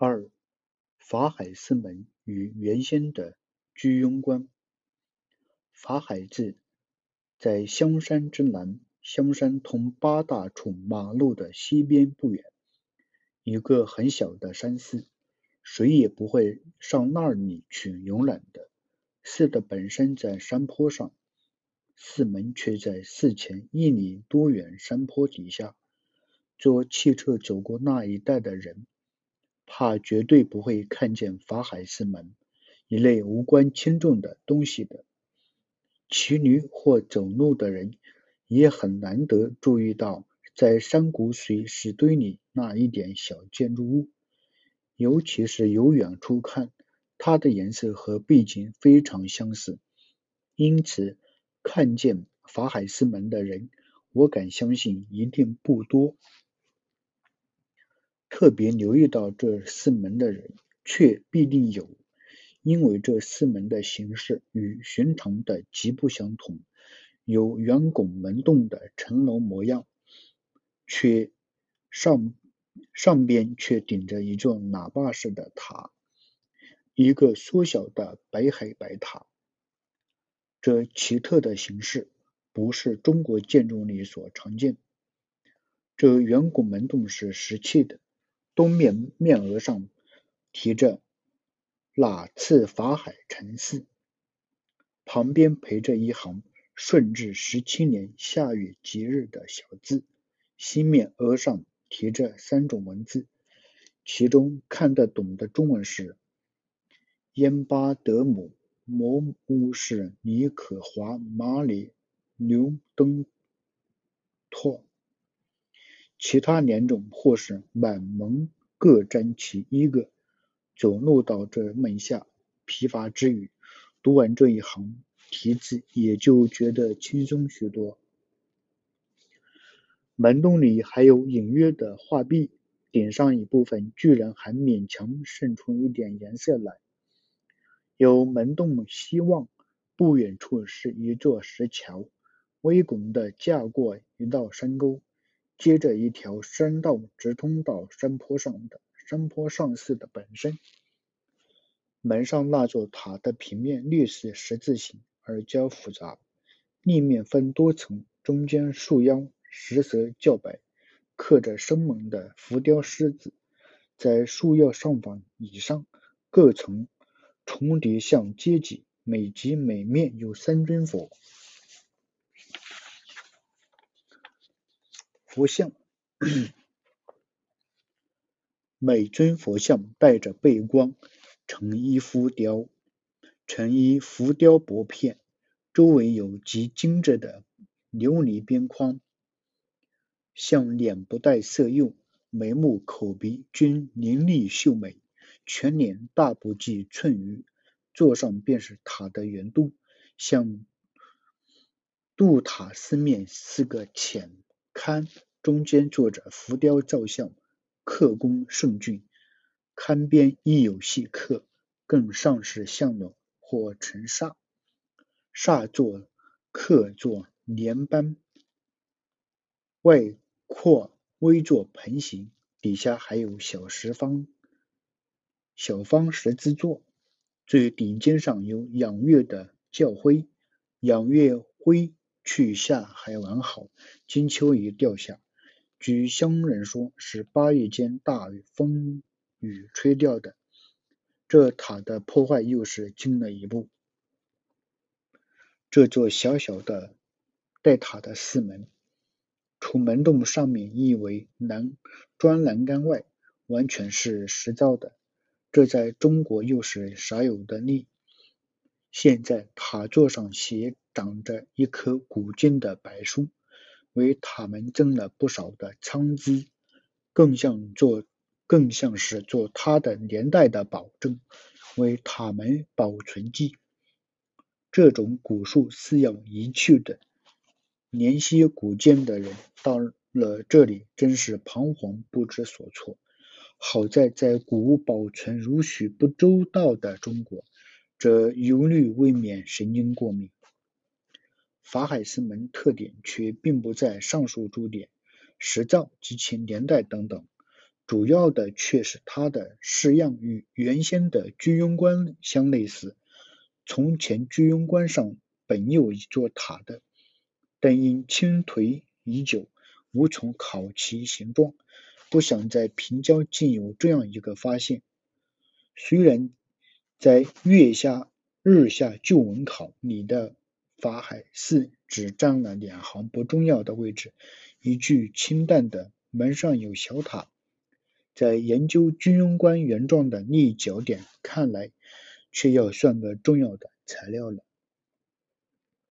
二、法海寺门与原先的居庸关。法海寺在香山之南，香山通八大处马路的西边不远，一个很小的山寺，谁也不会上那里去游览的。寺的本身在山坡上，寺门却在寺前一里多远山坡底下。坐汽车走过那一带的人。怕绝对不会看见法海寺门一类无关轻重的东西的。骑驴或走路的人也很难得注意到，在山谷水石堆里那一点小建筑物，尤其是由远处看，它的颜色和背景非常相似。因此，看见法海寺门的人，我敢相信一定不多。特别留意到这四门的人，却必定有，因为这四门的形式与寻常的极不相同，有圆拱门洞的城楼模样，却上上边却顶着一座喇叭式的塔，一个缩小的北海白塔。这奇特的形式不是中国建筑里所常见。这圆拱门洞是石砌的。东面面额上题着“哪次法海禅寺”，旁边陪着一行“顺治十七年夏月吉日”的小字。西面额上题着三种文字，其中看得懂的中文是“燕巴德姆摩乌士尼可华马里牛登”。其他两种或是满蒙各占其一个。走路到这门下，疲乏之余，读完这一行题字，也就觉得轻松许多。门洞里还有隐约的画壁，顶上一部分居然还勉强渗出一点颜色来。由门洞西望，不远处是一座石桥，微拱的架过一道山沟。接着一条山道直通到山坡上的山坡上寺的本身。门上那座塔的平面略似十字形，而较复杂，立面分多层，中间树腰石色较白，刻着生猛的浮雕狮子，在树腰上方以上各层重叠向阶级，每级每面有三尊佛。佛像，每尊佛像带着背光，成一浮雕，成一浮雕薄片，周围有极精致的琉璃边框。像脸不带色釉，眉目口鼻均凌厉秀美，全脸大不及寸余，坐上便是塔的圆肚，像肚塔四面四个浅龛。中间坐着浮雕造像，刻工甚俊，龛边亦有细刻，更上是像轮或成煞，煞座刻作莲斑，外扩微作盆形，底下还有小石方小方石之座，最顶尖上有仰月的教徽，仰月徽去下还完好，金秋已掉下。据乡人说，是八月间大风雨吹掉的。这塔的破坏又是进了一步。这座小小的带塔的寺门，除门洞上面一围栏砖栏杆外，完全是石造的。这在中国又是少有的例。现在塔座上斜长着一棵古劲的柏树。为塔门增了不少的苍姿，更像做更像是做它的年代的保证，为塔门保存记。这种古树是要移去的，年些古建的人到了这里，真是彷徨不知所措。好在在古物保存如许不周到的中国，这忧虑未免神经过敏。法海寺门特点却并不在上述诸点，石造及其年代等等，主要的却是它的式样与原先的居庸关相类似。从前居庸关上本有一座塔的，但因倾颓已久，无从考其形状。不想在平郊竟有这样一个发现。虽然在月下日下旧文考里的法海寺只占了两行不重要的位置，一句清淡的“门上有小塔”。在研究居庸关原状的立脚点看来，却要算个重要的材料了。